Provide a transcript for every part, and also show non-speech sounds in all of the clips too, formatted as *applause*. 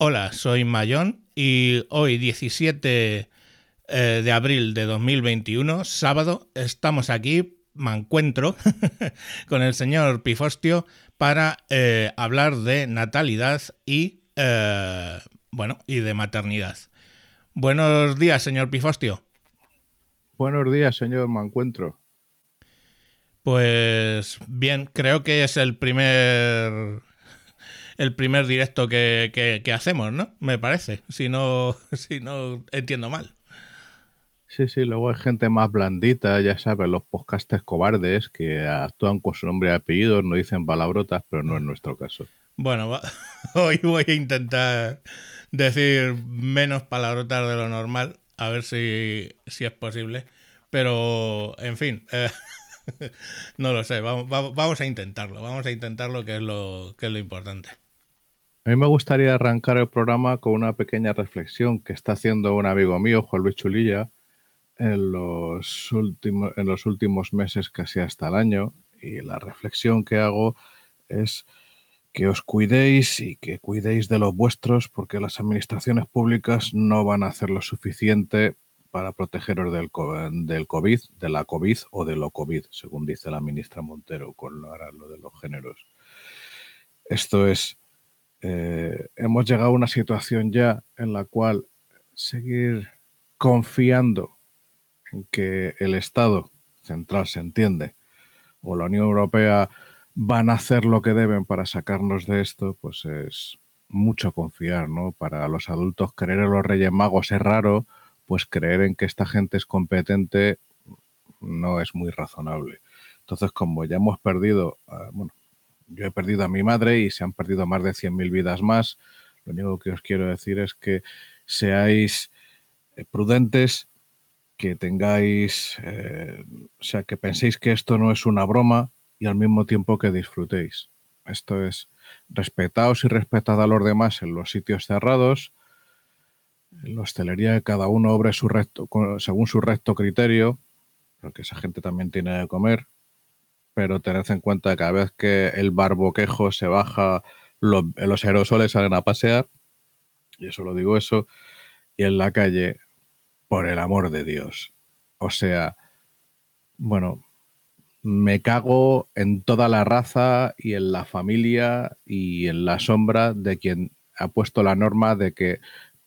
Hola, soy Mayón y hoy 17 eh, de abril de 2021, sábado, estamos aquí, me encuentro *laughs* con el señor Pifostio para eh, hablar de natalidad y, eh, bueno, y de maternidad. Buenos días, señor Pifostio. Buenos días, señor Mancuentro. Pues bien, creo que es el primer el primer directo que, hacemos, ¿no? Me parece, si no, *laughs* si no entiendo mal. Sí, sí, luego hay gente más blandita, ya sabes, los podcastes cobardes que actúan con su nombre y apellido, no dicen palabrotas, pero no es nuestro caso. Bueno, *laughs* hoy voy a intentar decir menos palabrotas de lo normal, a ver si, es posible. Pero, en fin, eh, *laughs* no lo sé, vamos, vamos, a intentarlo, vamos a intentarlo, que es lo, que es lo importante. A mí me gustaría arrancar el programa con una pequeña reflexión que está haciendo un amigo mío, Juan Luis Chulilla, en los, últimos, en los últimos meses, casi hasta el año. Y la reflexión que hago es que os cuidéis y que cuidéis de los vuestros porque las administraciones públicas no van a hacer lo suficiente para protegeros del, del COVID, de la COVID o de lo COVID, según dice la ministra Montero con lo, lo de los géneros. Esto es eh, hemos llegado a una situación ya en la cual seguir confiando en que el Estado central se entiende o la Unión Europea van a hacer lo que deben para sacarnos de esto, pues es mucho confiar, ¿no? Para los adultos creer en los Reyes Magos es raro, pues creer en que esta gente es competente no es muy razonable. Entonces, como ya hemos perdido, bueno, yo he perdido a mi madre y se han perdido más de 100.000 vidas más. Lo único que os quiero decir es que seáis eh, prudentes, que tengáis, eh, o sea, que penséis que esto no es una broma y al mismo tiempo que disfrutéis. Esto es, respetaos y respetad a los demás en los sitios cerrados, en la hostelería cada uno obre su recto, según su recto criterio, porque esa gente también tiene que comer, pero tened en cuenta que cada vez que el barboquejo se baja, los, los aerosoles salen a pasear, y eso lo digo eso, y en la calle, por el amor de Dios. O sea, bueno, me cago en toda la raza y en la familia y en la sombra de quien ha puesto la norma de que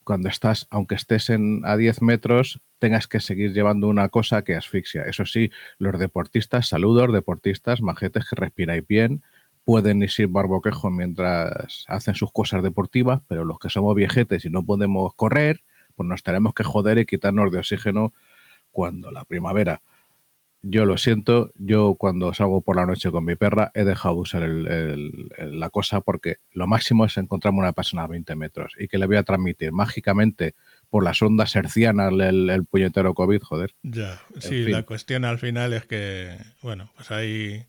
cuando estás, aunque estés en, a 10 metros, tengas que seguir llevando una cosa que asfixia. Eso sí, los deportistas, saludos, deportistas, majetes que respiráis bien, pueden ir sin barboquejo mientras hacen sus cosas deportivas, pero los que somos viejetes y no podemos correr, pues nos tenemos que joder y quitarnos de oxígeno cuando la primavera yo lo siento, yo cuando salgo por la noche con mi perra he dejado de usar la cosa porque lo máximo es encontrarme una persona a 20 metros y que le voy a transmitir mágicamente por las ondas hercianas el, puñetero COVID, joder. Ya, sí, la cuestión al final es que, bueno, pues ahí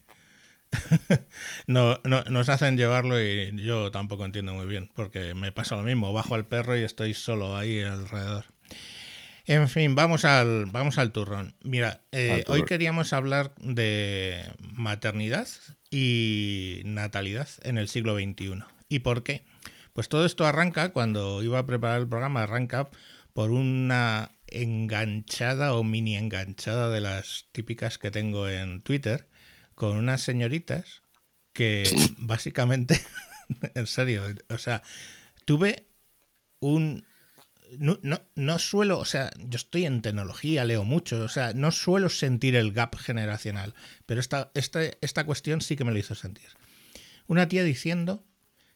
*laughs* no, no, nos hacen llevarlo y yo tampoco entiendo muy bien porque me pasa lo mismo, bajo al perro y estoy solo ahí alrededor. En fin, vamos al, vamos al turrón. Mira, eh, hoy queríamos hablar de maternidad y natalidad en el siglo XXI. ¿Y por qué? Pues todo esto arranca, cuando iba a preparar el programa, arranca por una enganchada o mini enganchada de las típicas que tengo en Twitter con unas señoritas que *coughs* básicamente, *laughs* en serio, o sea, tuve un no, no, no suelo, o sea, yo estoy en tecnología, leo mucho, o sea, no suelo sentir el gap generacional, pero esta, esta, esta cuestión sí que me lo hizo sentir. Una tía diciendo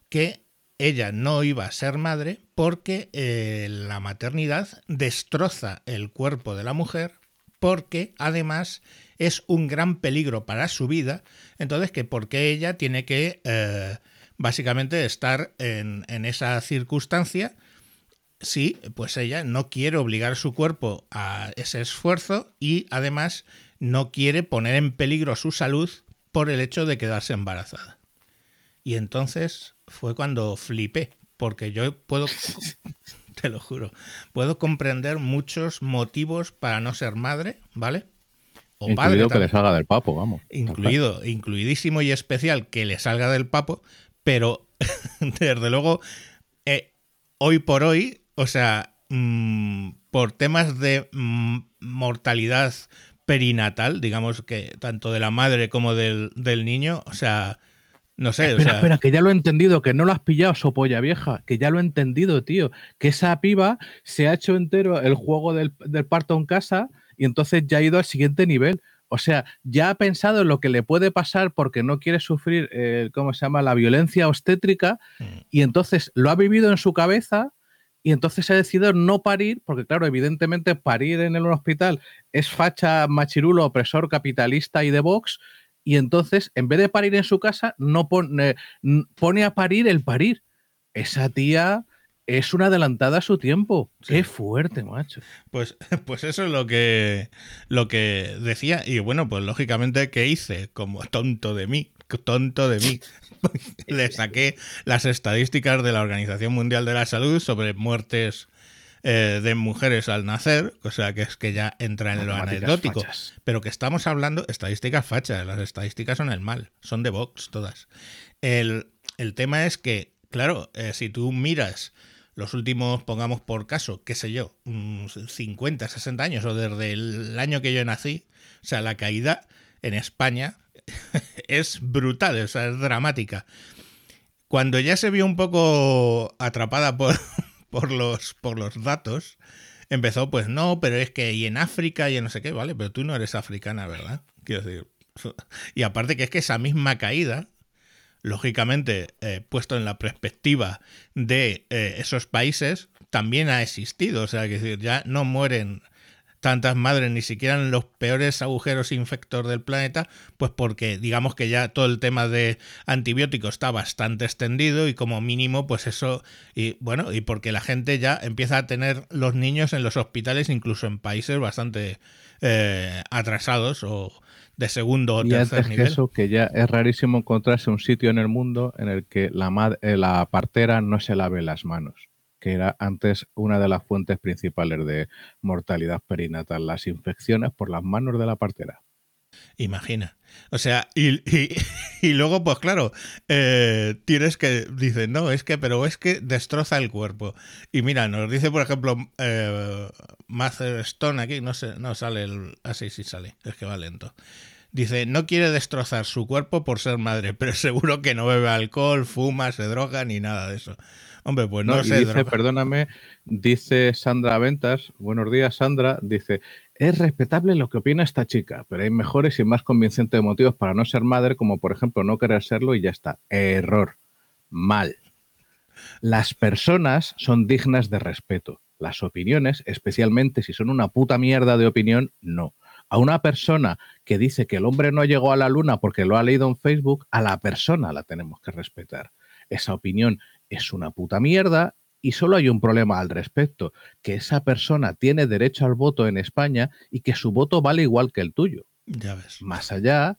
que ella no iba a ser madre porque eh, la maternidad destroza el cuerpo de la mujer porque además es un gran peligro para su vida, entonces que porque ella tiene que eh, básicamente estar en, esa circunstancia sí, pues ella no quiere obligar su cuerpo a ese esfuerzo y además no quiere poner en peligro su salud por el hecho de quedarse embarazada. Y entonces fue cuando flipé, porque yo puedo, *laughs* te lo juro, puedo comprender muchos motivos para no ser madre, ¿vale? O incluido que le salga del papo, vamos. Incluido, incluidísimo y especial que le salga del papo, pero *laughs* desde luego eh, hoy por hoy, o sea, mm, por temas de mm, mortalidad perinatal, digamos que tanto de la madre como del, del niño, o sea, no sé. Espera, o sea, espera, que ya lo he entendido, que no lo has pillado, sopolla vieja, que ya lo he entendido, tío. Que esa piba se ha hecho entero el juego del, del parto en casa y entonces ya ha ido al siguiente nivel. O sea, ya ha pensado en lo que le puede pasar porque no quiere sufrir, eh, ¿cómo se llama?, la violencia obstétrica Mm. y entonces lo ha vivido en su cabeza y entonces ha decidido no parir, porque claro, evidentemente parir en el hospital es facha, machirulo, opresor, capitalista y de Vox, y entonces en vez de parir en su casa, no pone, n- pone a parir el parir. Esa tía es una adelantada a su tiempo. Qué fuerte, macho. Pues, *laughs* pues eso es lo que, lo que decía. Y bueno, pues lógicamente, ¿qué hice? Como tonto de mí, tonto de mí. *laughs* Le saqué las estadísticas de la Organización Mundial de la Salud sobre muertes eh, de mujeres al nacer, o sea que es que ya entra en lo anecdótico. fachas. Pero que estamos hablando, estadísticas fachas, las estadísticas son el mal, son de Vox todas. El, el tema es que, claro, eh, si tú miras los últimos, pongamos por caso, qué sé yo, mm, 50, 60 años o desde el año que yo nací, o sea, la caída en España *laughs* es brutal, o sea, es dramática. Cuando ya se vio un poco atrapada por, por, los, por los datos, empezó, pues no, pero es que y en África y en no sé qué, vale, pero tú no eres africana, ¿verdad? Quiero decir. *laughs* Y aparte que es que esa misma caída, lógicamente, eh, puesto en la perspectiva de eh, esos países, también ha existido. O sea, que decir, ya no mueren tantas madres ni siquiera en los peores agujeros infectos del planeta, pues porque digamos que ya todo el tema de antibióticos está bastante extendido y como mínimo pues eso y bueno, y porque la gente ya empieza a tener los niños en los hospitales incluso en países bastante eh, atrasados o de segundo o Y tercer antes que nivel. eso, que ya es rarísimo encontrarse un sitio en el mundo en el que la, eh, la partera no se lave las manos, que era antes una de las fuentes principales de mortalidad perinatal, las infecciones por las manos de la partera. Imagina. O sea, y, y- luego, pues claro, eh, tienes que, dice, no, es que, pero es que destroza el cuerpo. Y mira, nos dice, por ejemplo, eh, Stone aquí, no sé, no sale el, así sí sale, es que va lento. Dice, no quiere destrozar su cuerpo por ser madre, *laughs* pero seguro que no bebe alcohol, fuma, se droga ni nada de eso. Hombre, pues no, se dice, droga. perdóname, dice Sandra Ventas, buenos días Sandra, dice, es respetable lo que opina esta chica, pero hay mejores y más convincentes motivos para no ser madre, como por ejemplo no querer serlo y ya está. Error. Mal. Las personas son dignas de respeto. Las opiniones, especialmente si son una puta mierda de opinión, no. A una persona que dice que el hombre no llegó a la luna porque lo ha leído en Facebook, a la persona la tenemos que respetar. Esa opinión es una puta mierda y solo hay un problema al respecto, que esa persona tiene derecho al voto en España y que su voto vale igual que el tuyo. Ya ves. Más allá,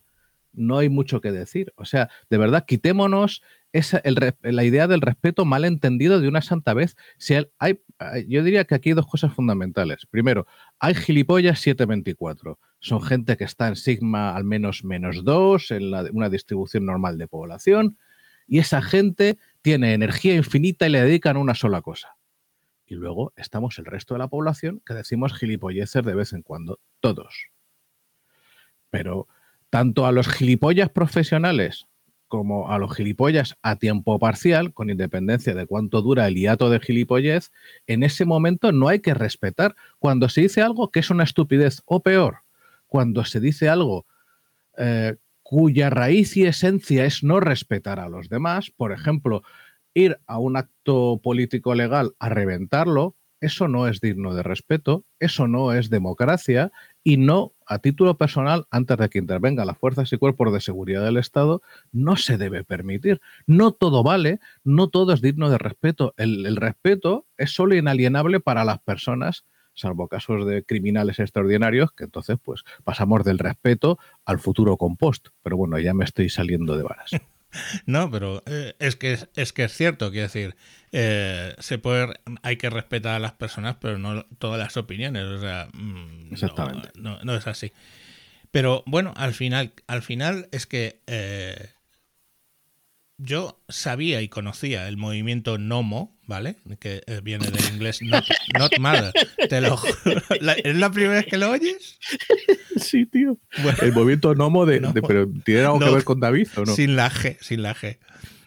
no hay mucho que decir. O sea, de verdad, quitémonos esa, el la idea del respeto mal entendido de una santa vez. Si el- hay- yo diría que aquí hay dos cosas fundamentales. Primero, hay gilipollas 724. Son gente que está en sigma al menos menos 2, en la- una distribución normal de población, y esa gente tiene energía infinita y le dedican una sola cosa. Y luego estamos el resto de la población que decimos gilipolleces de vez en cuando, todos. Pero tanto a los gilipollas profesionales como a los gilipollas a tiempo parcial, con independencia de cuánto dura el hiato de gilipollez, en ese momento no hay que respetar. Cuando se dice algo que es una estupidez, o peor, cuando se dice algo eh, cuya raíz y esencia es no respetar a los demás, por ejemplo, ir a un acto político legal a reventarlo, eso no es digno de respeto, eso no es democracia y no, a título personal, antes de que intervengan las fuerzas y cuerpos de seguridad del Estado, no se debe permitir. No todo vale, no todo es digno de respeto. El, respeto es solo inalienable para las personas, salvo casos de criminales extraordinarios, que entonces pues pasamos del respeto al futuro compost. Pero bueno, ya me estoy saliendo de varas. *laughs* No, pero eh, es que es que es cierto, quiero decir, eh, se puede, hay que respetar a las personas, pero no todas las opiniones, o sea, mm, no- Exactamente. No, no es así. Pero bueno, al final, al final es que eh, yo sabía y conocía el movimiento Nomo, ¿vale? Que eh, viene del inglés not, not mother. Te lo juro. *laughs* La- ¿Es la primera vez que lo oyes? Sí, tío. Bueno, El movimiento Nomo de, No. de- pero ¿tiene algo No. que ver con David o no? sin la G, sin la G.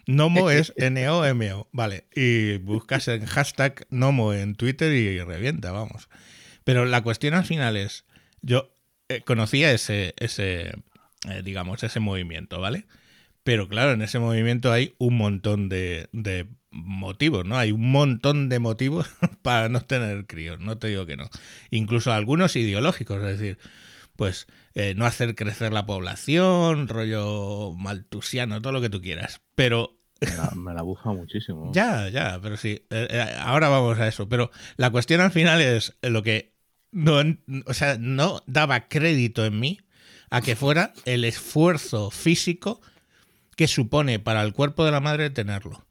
Nomo es N-O-M-O, vale. Y buscas en hashtag Nomo en Twitter y revienta, vamos. Pero la cuestión al final es, yo eh, conocía ese, ese eh, digamos, ese movimiento, ¿vale? Pero claro, en ese movimiento hay un montón de, de motivos, ¿no? Hay un montón de motivos *laughs* para no tener críos, no te digo que no. Incluso algunos ideológicos, es decir, pues eh, no hacer crecer la población, rollo maltusiano, todo lo que tú quieras. Pero Me la, me la bufa muchísimo. *laughs* ya, ya, pero sí. eh, eh, ahora vamos a eso. Pero la cuestión al final es lo que no, o sea, no daba crédito en mí a que fuera el esfuerzo físico que supone para el cuerpo de la madre tenerlo.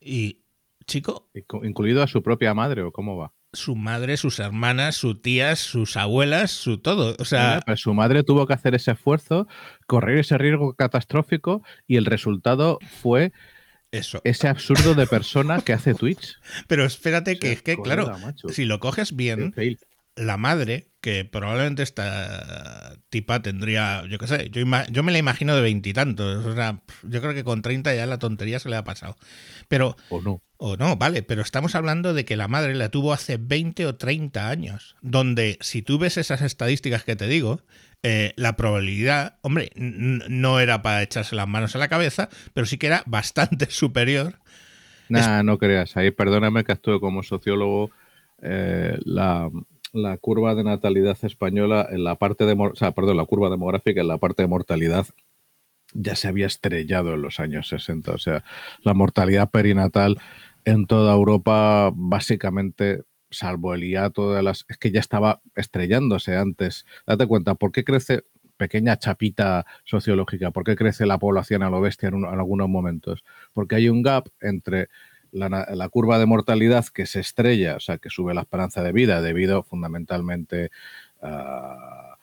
Y, chico, ¿Incluido a su propia madre o cómo va? su madre, sus hermanas, sus tías, sus abuelas, su todo. O sea, Pero su madre tuvo que hacer ese esfuerzo, correr ese riesgo catastrófico y el resultado fue eso. ese absurdo de persona que hace Twitch. *laughs* Pero espérate que O sea, es que, claro, macho. si lo coges bien. La madre, que probablemente esta tipa tendría, yo qué sé, yo, me la imagino de veintitantos, o sea, yo creo que con 30 ya la tontería se le ha pasado. Pero, O no. o no, vale, pero estamos hablando de que la madre la tuvo hace 20 o 30 años, donde si tú ves esas estadísticas que te digo, eh, la probabilidad, hombre, no era para echarse las manos a la cabeza, pero sí que era bastante *laughs* superior. Nah, no creas. Ahí, perdóname que actúe como sociólogo. eh, la, la curva de natalidad española en la parte de, o sea, perdón, la curva demográfica en la parte de mortalidad ya se había estrellado en los años 60. O sea, la mortalidad perinatal en toda Europa, básicamente, salvo el hiato de las. Es que ya estaba estrellándose antes. Date cuenta, ¿por qué crece? Pequeña chapita sociológica, ¿por qué crece la población a lo bestia en, en algunos momentos? Porque hay un gap entre la, la curva de mortalidad que se estrella, o sea, que sube la esperanza de vida debido fundamentalmente a-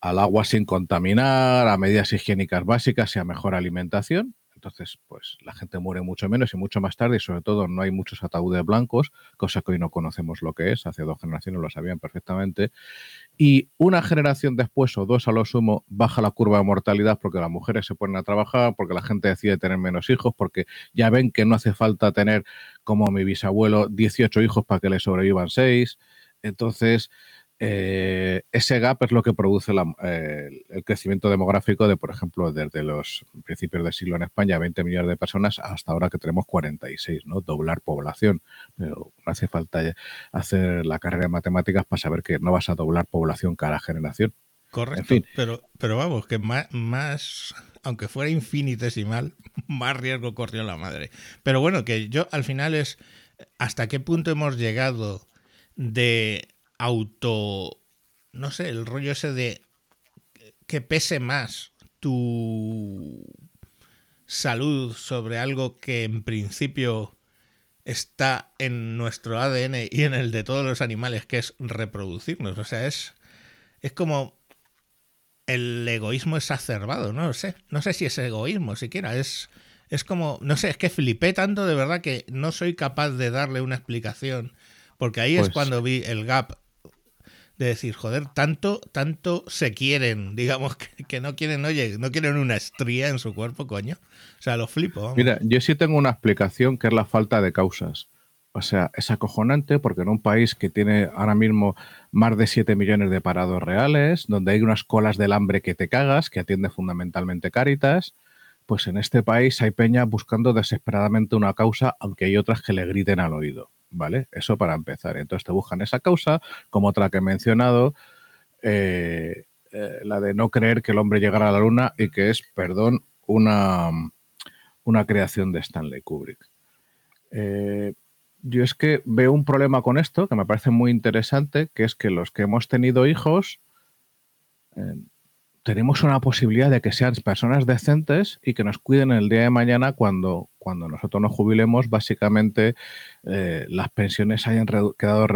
al agua sin contaminar, a medidas higiénicas básicas y a mejor alimentación. Entonces, pues la gente muere mucho menos y mucho más tarde y sobre todo no hay muchos ataúdes blancos, cosa que hoy no conocemos lo que es, hace dos generaciones lo sabían perfectamente. Y una generación después o dos a lo sumo baja la curva de mortalidad porque las mujeres se ponen a trabajar, porque la gente decide tener menos hijos, porque ya ven que no hace falta tener, como mi bisabuelo, 18 hijos para que le sobrevivan 6. Entonces, eh, ese gap es lo que produce la- eh, el crecimiento demográfico de, por ejemplo, desde los principios del siglo en España, 20 millones de personas, hasta ahora que tenemos 46, ¿no? Doblar población. Pero no hace falta hacer la carrera de matemáticas para saber que no vas a doblar población cada generación. Correcto. En fin. Pero, pero vamos, que más, más, aunque fuera infinitesimal, *laughs* más riesgo corrió la madre. Pero bueno, que yo al final es hasta qué punto hemos llegado de auto, no sé, el rollo ese de que pese más tu salud sobre algo que en principio está en nuestro ADN y en el de todos los animales, que es reproducirnos. O sea, es, es como el egoísmo exacerbado, no lo sé. No sé si es egoísmo siquiera, es, es como, no sé, es que flipé tanto de verdad que no soy capaz de darle una explicación, porque ahí es Pues- cuando vi el gap de decir, joder, tanto, tanto se quieren, digamos, *laughs* que, no quieren, oye, no quieren una estría en su cuerpo, coño. O sea, lo flipo. Mira, yo sí tengo una explicación que es la falta de causas. O sea, es acojonante porque en un país que tiene ahora mismo más de 7 millones de parados reales, donde hay unas colas del hambre que te cagas, que atiende fundamentalmente Cáritas, pues en este país hay peña buscando desesperadamente una causa, aunque hay otras que le griten al oído, ¿vale? Eso para empezar. Entonces te buscan esa causa, como otra que he mencionado, eh, eh, la de no creer que el hombre llegara a la luna y que es, perdón, una, una creación de Stanley Kubrick. Eh, yo es que veo un problema con esto que me parece muy interesante, que es que los que hemos tenido hijos, tenemos una posibilidad de que sean personas decentes y que nos cuiden el día de mañana cuando, cuando nosotros nos jubilemos, básicamente eh, las pensiones hayan quedado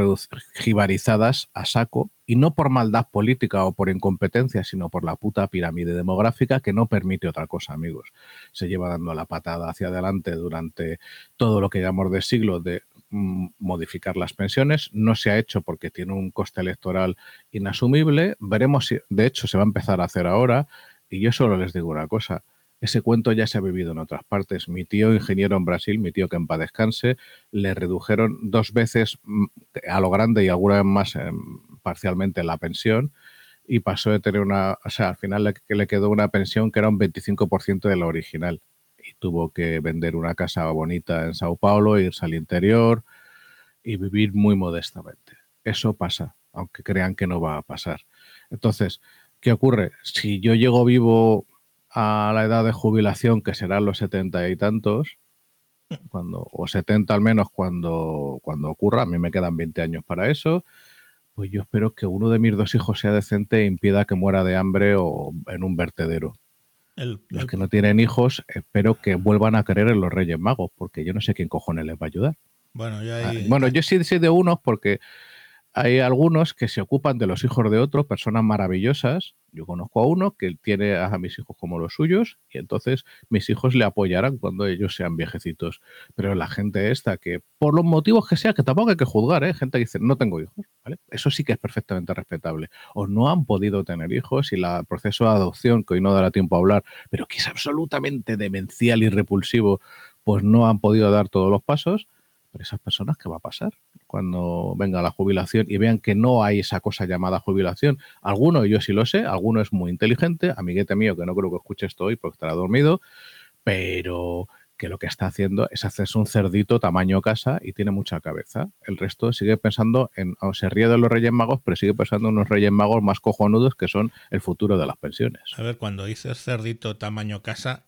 jibarizadas a saco y no por maldad política o por incompetencia, sino por la puta pirámide demográfica que no permite otra cosa, amigos. Se lleva dando la patada hacia adelante durante todo lo que llamamos de siglo de modificar las pensiones. No se ha hecho porque tiene un coste electoral inasumible. Veremos si, de hecho, se va a empezar a hacer ahora. Y yo solo les digo una cosa, ese cuento ya se ha vivido en otras partes. Mi tío, ingeniero en Brasil, mi tío que en paz descanse, le redujeron dos veces a lo grande y alguna vez más em, parcialmente la pensión y pasó de tener una, o sea, al final le, le quedó una pensión que era un 25% de la original tuvo que vender una casa bonita en Sao Paulo, irse al interior y vivir muy modestamente. Eso pasa, aunque crean que no va a pasar. Entonces, ¿qué ocurre? Si yo llego vivo a la edad de jubilación, que serán los setenta y tantos, cuando, o 70 al menos cuando, cuando ocurra, a mí me quedan 20 años para eso, pues yo espero que uno de mis dos hijos sea decente e impida que muera de hambre o en un vertedero. Los que no tienen hijos, espero que vuelvan a creer en los Reyes Magos, porque yo no sé quién cojones les va a ayudar. Bueno, ah, bueno yo sí sé de unos porque hay algunos que se ocupan de los hijos de otros, personas maravillosas. Yo conozco a uno que tiene a mis hijos como los suyos y entonces mis hijos le apoyarán cuando ellos sean viejecitos. Pero la gente esta que, por los motivos que sea, que tampoco hay que juzgar, ¿eh? gente que dice, no tengo hijos, ¿vale? Eso sí que es perfectamente respetable. O no han podido tener hijos y el proceso de adopción, que hoy no dará tiempo a hablar, pero que es absolutamente demencial y repulsivo, pues no han podido dar todos los pasos pero esas personas, ¿qué va a pasar cuando venga la jubilación y vean que no hay esa cosa llamada jubilación? Alguno, yo sí lo sé, alguno es muy inteligente, amiguete mío que no creo que escuche esto hoy porque estará dormido, pero que lo que está haciendo es hacerse un cerdito tamaño casa y tiene mucha cabeza. El resto sigue pensando en, se ríe de los Reyes Magos, pero sigue pensando en unos Reyes Magos más cojonudos que son el futuro de las pensiones. A ver, cuando dices cerdito tamaño casa,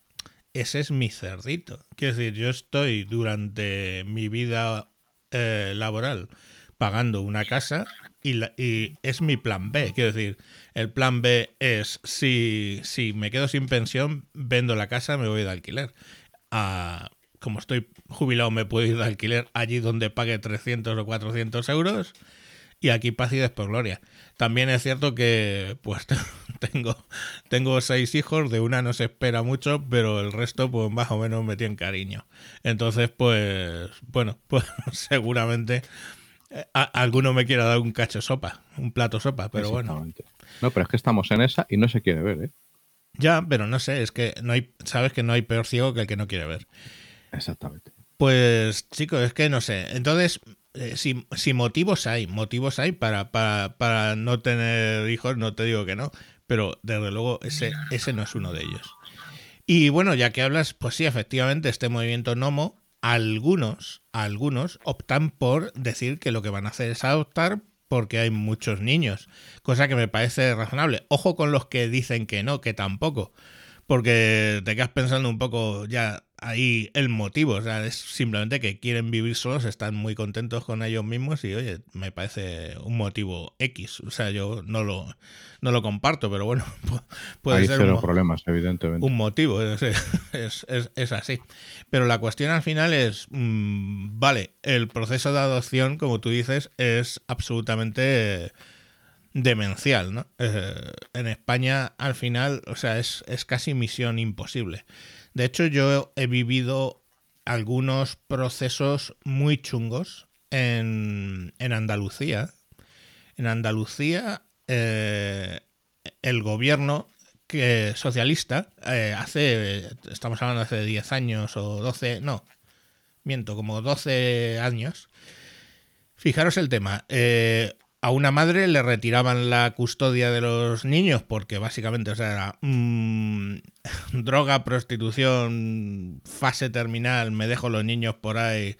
ese es mi cerdito. Quiero decir, yo estoy durante mi vida eh, laboral pagando una casa y, y, es mi plan B. Quiero decir, el plan B es si, si me quedo sin pensión, vendo la casa, me voy de alquiler. Ah, como estoy jubilado, me puedo ir de alquiler allí donde pague 300 o 400 euros y aquí paz y por gloria. También es cierto que pues *laughs* tengo, tengo seis hijos, de una no se espera mucho, pero el resto pues más o menos me tienen cariño. Entonces pues bueno, *laughs* pues seguramente eh, alguno me quiera dar un cacho sopa, un plato sopa, pero bueno. No, pero es que estamos en esa y no se quiere ver, ¿eh? Ya, pero no sé, es que no hay, sabes que no hay peor ciego que el que no quiere ver. Exactamente. Pues chicos, es que no sé. Entonces, eh, si, motivos hay, motivos hay para, para, no tener hijos, no te digo que no, pero desde luego ese, ese no es uno de ellos. Y bueno, ya que hablas, pues sí, efectivamente, este movimiento Nomo, algunos, algunos optan por decir que lo que van a hacer es adoptar porque hay muchos niños, cosa que me parece razonable. Ojo con los que dicen que no, que tampoco, porque te quedas pensando un poco ya ahí el motivo, o sea, es simplemente que quieren vivir solos, están muy contentos con ellos mismos y oye, me parece un motivo X, o sea, yo no lo, no lo comparto, pero bueno, *laughs* puede ser un, problemas, evidentemente. un motivo, *laughs* es, es, así. Pero la cuestión al final es, mm, vale, el proceso de adopción, como tú dices, es absolutamente demencial, ¿no? Eh, en España al final, o sea, es, es casi misión imposible. De hecho, yo he vivido algunos procesos muy chungos en, Andalucía. En Andalucía, eh, el gobierno que socialista eh, hace, estamos hablando hace 10 años o 12, no, miento, como 12 años. Fijaros el tema. Eh, a una madre le retiraban la custodia de los niños porque básicamente o sea, era mm, *laughs* droga, prostitución, fase terminal, me dejo los niños por ahí,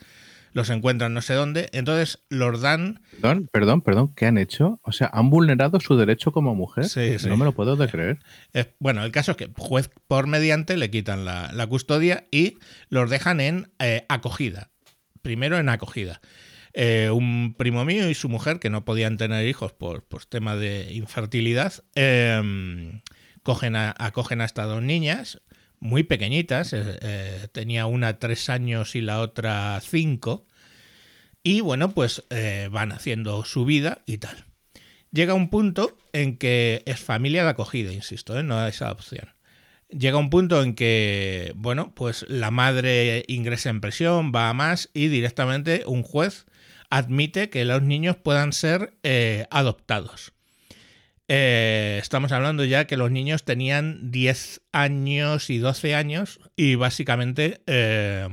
los encuentran no sé dónde. Entonces los dan... Perdón, perdón, perdón, ¿qué han hecho? O sea, ¿han vulnerado su derecho como mujer? Sí, sí. No me lo puedo de creer. bueno, el caso es que juez por mediante le quitan la, custodia y los dejan en eh, acogida. Primero en acogida. Eh, un primo mío y su mujer, que no podían tener hijos por, por tema de infertilidad, em, cogen acogen a estas dos niñas, muy pequeñitas, eh, eh, tenía una tres años y la otra cinco, y bueno, pues van haciendo su vida y tal. Llega un punto en que es familia de acogida, insisto, no es adopción. Llega un punto en que, bueno, pues la madre ingresa en presión, va a más y directamente un juez admite que los niños puedan ser adoptados. Eh, estamos hablando ya que los niños tenían 10 años y 12 años y básicamente, eh,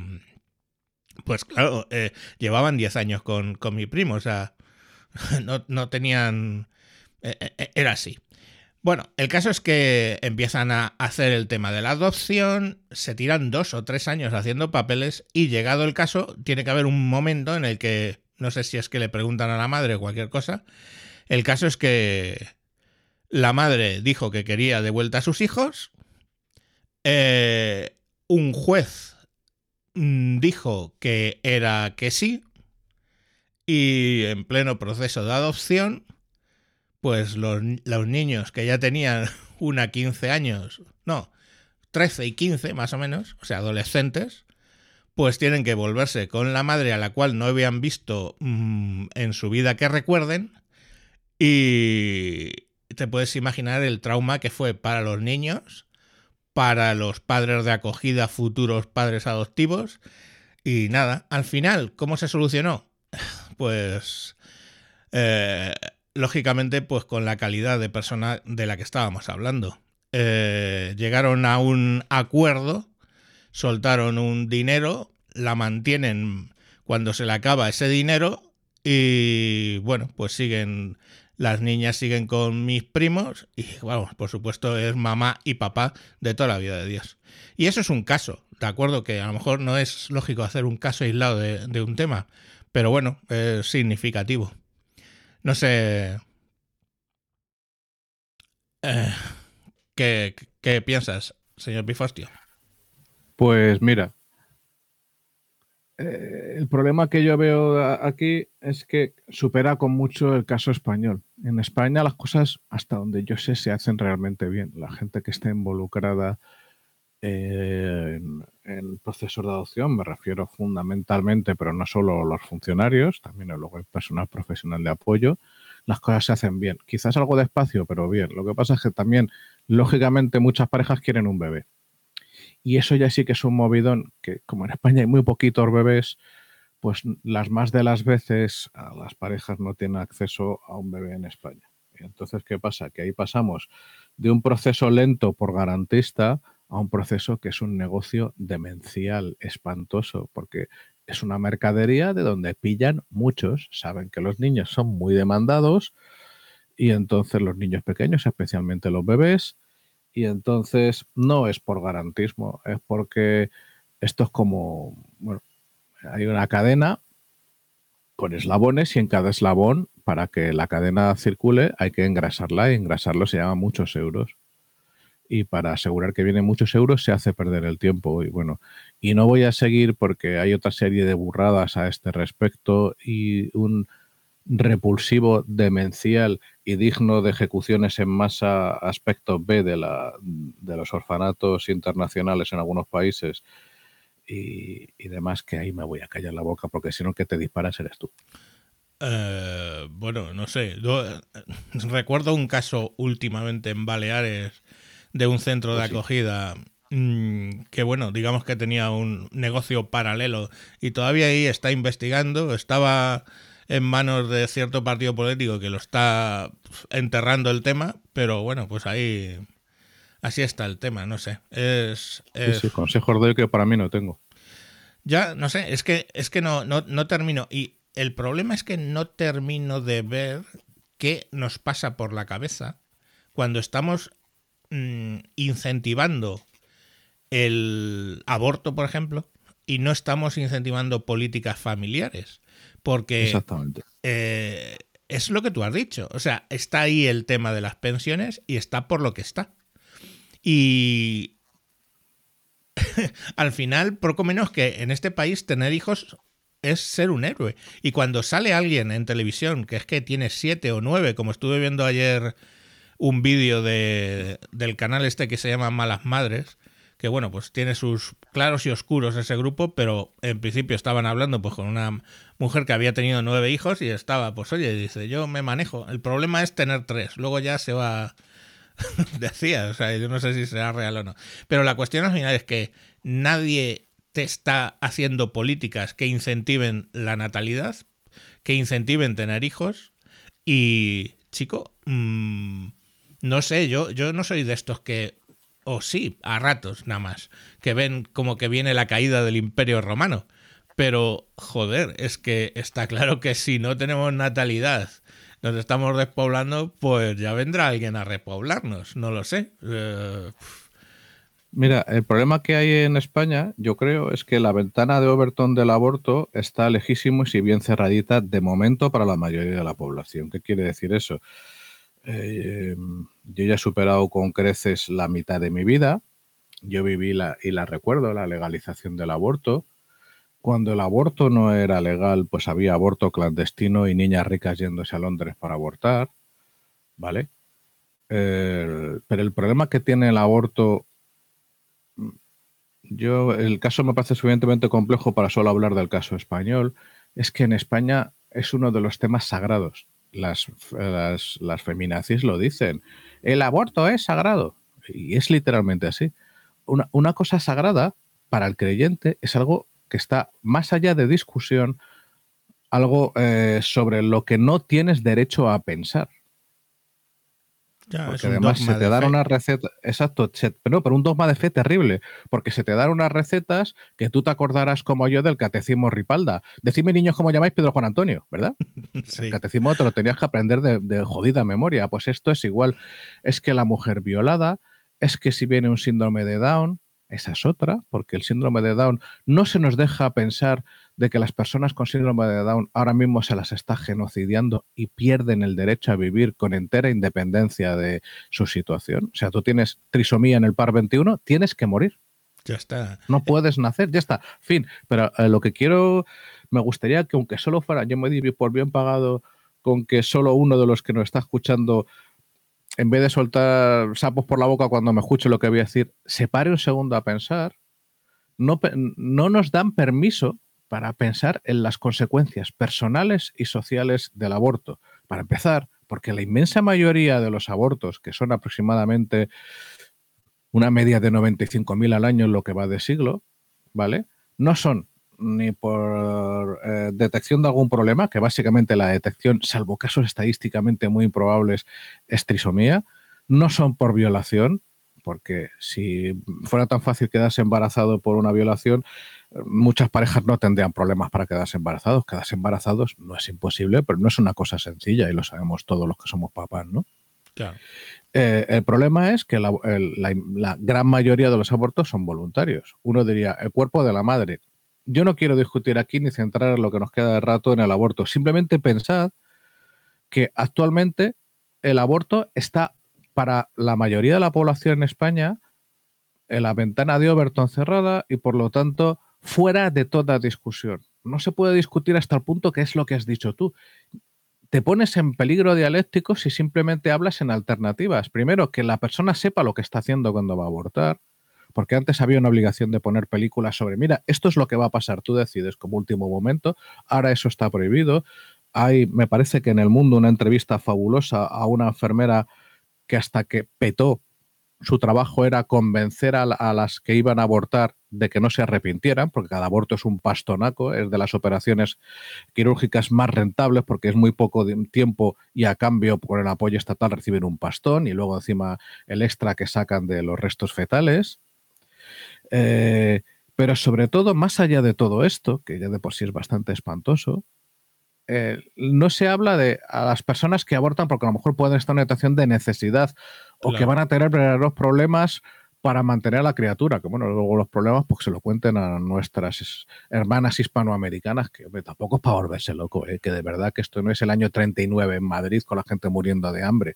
pues claro, eh, llevaban 10 años con, con, mi primo, o sea, *laughs* no, no tenían... era así. Bueno, el caso es que empiezan a hacer el tema de la adopción, se tiran dos o tres años haciendo papeles y llegado el caso, tiene que haber un momento en el que, no sé si es que le preguntan a la madre o cualquier cosa, el caso es que la madre dijo que quería de vuelta a sus hijos. Eh, un juez mm, dijo que era que sí. Y en pleno proceso de adopción, pues los, los niños que ya tenían *laughs* una 15 años, no, 13 y 15 más o menos, o sea, adolescentes, pues tienen que volverse con la madre a la cual no habían visto mm, en su vida que recuerden y, te puedes imaginar el trauma que fue para los niños, para los padres de acogida, futuros padres adoptivos. Y nada, al final, ¿cómo se solucionó? *sighs* Pues, eh, lógicamente, pues con la calidad de persona de la que estábamos hablando. Eh, llegaron a un acuerdo, soltaron un dinero, la mantienen cuando se le acaba ese dinero y bueno, pues siguen las niñas siguen con mis primos y, vamos, por supuesto es mamá y papá de toda la vida de Dios. Y eso es un caso, de acuerdo que a lo mejor no es lógico hacer un caso aislado de, un tema, pero bueno, es significativo. No sé... Eh, ¿qué, ¿Qué piensas, señor Bifostio? Pues mira, eh, el problema que yo veo aquí es que supera con mucho el caso español. En España las cosas, hasta donde yo sé, se hacen realmente bien. La gente que está involucrada eh, en, el proceso de adopción, me refiero fundamentalmente, pero no solo los funcionarios, también luego el personal profesional de apoyo, las cosas se hacen bien. Quizás algo despacio, pero bien. Lo que pasa es que también, lógicamente, muchas parejas quieren un bebé. Y eso ya sí que es un movidón que, como en España hay muy poquitos bebés, pues las más de las veces las parejas no tienen acceso a un bebé en España. Entonces, ¿qué pasa? Que ahí pasamos de un proceso lento por garantista a un proceso que es un negocio demencial, espantoso, porque es una mercadería de donde pillan muchos, saben que los niños son muy demandados y entonces los niños pequeños, especialmente los bebés, y entonces no es por garantismo, es porque esto es como, bueno, hay una cadena con eslabones y en cada eslabón, para que la cadena circule, hay que engrasarla y engrasarlo se llama muchos euros. Y para asegurar que vienen muchos euros se hace perder el tiempo. Y bueno, y no voy a seguir porque hay otra serie de burradas a este respecto y un repulsivo, demencial y digno de ejecuciones en masa aspecto B de, la, de los orfanatos internacionales en algunos países y, demás, que ahí me voy a callar la boca porque si no que te disparas eres tú. Eh, bueno, no sé. Eh, *laughs* recuerdo un caso últimamente en Baleares de un centro de pues acogida mm, que, bueno, digamos que tenía un negocio paralelo y todavía ahí está investigando. Estaba en manos de cierto partido político que lo está enterrando el tema, pero bueno, pues ahí así está el tema, no sé. Es, Sí, sí, consejos de que para mí no tengo. Ya, no sé, es que, es que no, no, no termino. Y el problema es que no termino de ver qué nos pasa por la cabeza cuando estamos mm, incentivando el aborto, por ejemplo, y no estamos incentivando políticas familiares. Porque Exactamente. Eh, es lo que tú has dicho. O sea, está ahí el tema de las pensiones y está por lo que está. Y *laughs* al final, poco menos que en este país tener hijos es ser un héroe. Y cuando sale alguien en televisión que es que tiene siete o nueve, como estuve viendo ayer un vídeo de, del canal este que se llama Malas Madres, que bueno, pues tiene sus claros y oscuros ese grupo, pero en principio estaban hablando pues con una mujer que había tenido nueve hijos y estaba, pues oye, dice, yo me manejo, el problema es tener tres, luego ya se va, *laughs* decía, o sea, yo no sé si será real o no, pero la cuestión al final es que nadie te está haciendo políticas que incentiven la natalidad, que incentiven tener hijos. Y, chico, mmm, no sé, yo, yo no soy de estos que o sí, a ratos nada más, que ven como que viene la caída del imperio romano. Pero, joder, es que está claro que si no tenemos natalidad, nos estamos despoblando, pues ya vendrá alguien a repoblarnos, no lo sé. Eh, Mira, el problema que hay en España, yo creo, es que la ventana de Overton del aborto está lejísimo y si bien cerradita de momento para la mayoría de la población. ¿Qué quiere decir eso? Eh, yo ya he superado con creces la mitad de mi vida. Yo viví la, y la recuerdo, la legalización del aborto. Cuando el aborto no era legal, pues había aborto clandestino y niñas ricas yéndose a Londres para abortar. ¿Vale? Pero el problema que tiene el aborto, yo, el caso me parece suficientemente complejo para solo hablar del caso español, es que en España es uno de los temas sagrados las, las, las feminazis lo dicen. El aborto es sagrado. Y es literalmente así. Una, una cosa sagrada para el creyente es algo que está más allá de discusión, algo eh, sobre lo que no tienes derecho a pensar. Ya, porque además se te dan unas recetas, exacto, pero, pero un dogma de fe terrible, porque se te dan unas recetas que tú te acordarás como yo del catecismo Ripalda. Decime niños cómo llamáis Pedro Juan Antonio, ¿verdad? *laughs* Sí. El catecismo te lo tenías que aprender de, de jodida memoria. Pues esto es igual. Es que la mujer violada, es que si viene un síndrome de Down, esa es otra, porque el síndrome de Down no se nos deja pensar de que las personas con síndrome de Down ahora mismo se las está genocidiando y pierden el derecho a vivir con entera independencia de su situación. O sea, tú tienes trisomía en el par 21, tienes que morir. Ya está. No puedes nacer, ya está. Fin. Pero eh, lo que quiero, me gustaría que aunque solo fuera, yo me di por bien pagado con que solo uno de los que nos está escuchando en vez de soltar sapos por la boca cuando me escuche lo que voy a decir, se pare un segundo a pensar, no, no nos dan permiso para pensar en las consecuencias personales y sociales del aborto. Para empezar, porque la inmensa mayoría de los abortos, que son aproximadamente una media de 95.000 al año en lo que va de siglo, ¿vale? No son ni por eh, detección de algún problema, que básicamente la detección, salvo casos estadísticamente muy improbables, es trisomía, no son por violación, porque si fuera tan fácil quedarse embarazado por una violación, muchas parejas no tendrían problemas para quedarse embarazados. Quedarse embarazados no es imposible, pero no es una cosa sencilla y lo sabemos todos los que somos papás, ¿no? Claro. Eh, el problema es que la, el, la, la, gran mayoría de los abortos son voluntarios. Uno diría, el cuerpo de la madre yo no quiero discutir aquí ni centrar lo que nos queda de rato en el aborto. Simplemente pensad que actualmente el aborto está para la mayoría de la población en España en la ventana de Overton cerrada y por lo tanto fuera de toda discusión. No se puede discutir hasta el punto que es lo que has dicho tú. Te pones en peligro dialéctico si simplemente hablas en alternativas. Primero, que la persona sepa lo que está haciendo cuando va a abortar porque antes había una obligación de poner películas sobre, mira, esto es lo que va a pasar, tú decides como último momento, ahora eso está prohibido. Hay, me parece que en el mundo, una entrevista fabulosa a una enfermera que hasta que petó su trabajo era convencer a, a, las que iban a abortar de que no se arrepintieran, porque cada aborto es un pastonaco, es de las operaciones quirúrgicas más rentables porque es muy poco tiempo y a cambio por el apoyo estatal reciben un pastón y luego encima el extra que sacan de los restos fetales. Eh, pero sobre todo, más allá de todo esto, que ya de por sí es bastante espantoso, eh, no se habla de a las personas que abortan porque a lo mejor pueden estar en una situación de necesidad o que van a tener verdaderos problemas para mantener a la criatura, que bueno, luego los problemas pues se lo cuenten a nuestras hermanas hispanoamericanas, que hombre, tampoco es para volverse loco, eh, que de verdad que esto no es el año 39 en Madrid con la gente muriendo de hambre.